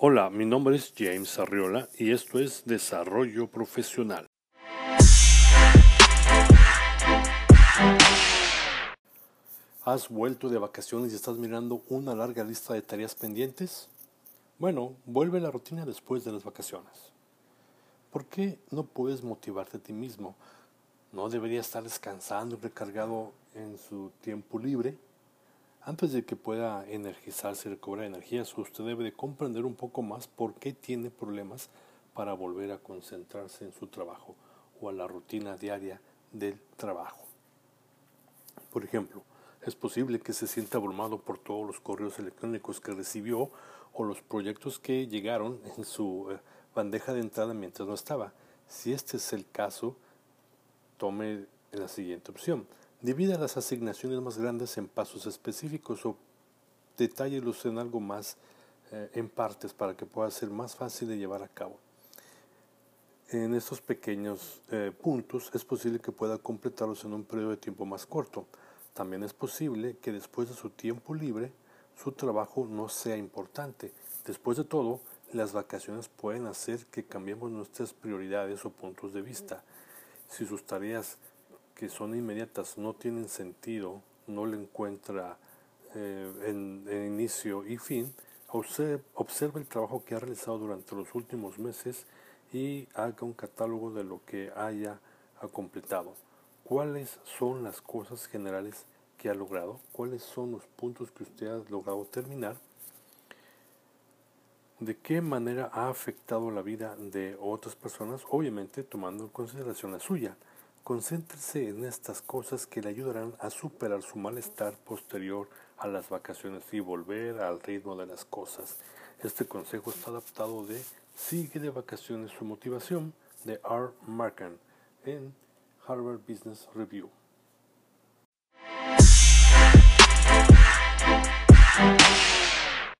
Hola, mi nombre es James Arriola y esto es Desarrollo Profesional. ¿Has vuelto de vacaciones y estás mirando una larga lista de tareas pendientes? Bueno, vuelve a la rutina después de las vacaciones. ¿Por qué no puedes motivarte a ti mismo? ¿No deberías estar descansando y recargado en su tiempo libre? Antes de que pueda energizarse y recobrar energías, usted debe de comprender un poco más por qué tiene problemas para volver a concentrarse en su trabajo o a la rutina diaria del trabajo. Por ejemplo, es posible que se sienta abrumado por todos los correos electrónicos que recibió o los proyectos que llegaron en su eh, bandeja de entrada mientras no estaba. Si este es el caso, tome la siguiente opción. Divida las asignaciones más grandes en pasos específicos o detállelos en algo más eh, en partes para que pueda ser más fácil de llevar a cabo. En estos pequeños eh, puntos es posible que pueda completarlos en un periodo de tiempo más corto. También es posible que después de su tiempo libre su trabajo no sea importante. Después de todo, las vacaciones pueden hacer que cambiemos nuestras prioridades o puntos de vista. Si sus tareas que son inmediatas no tienen sentido, no le encuentra eh, en, inicio y fin, observe, observe el trabajo que ha realizado durante los últimos meses y haga un catálogo de lo que haya completado. ¿Cuáles son las cosas generales que ha logrado? ¿Cuáles son los puntos que usted ha logrado terminar? ¿De qué manera ha afectado la vida de otras personas? Obviamente tomando en consideración la suya. Concéntrese en estas cosas que le ayudarán a superar su malestar posterior a las vacaciones y volver al ritmo de las cosas. Este consejo está adaptado de Sigue de vacaciones su motivación de R. Markham en Harvard Business Review.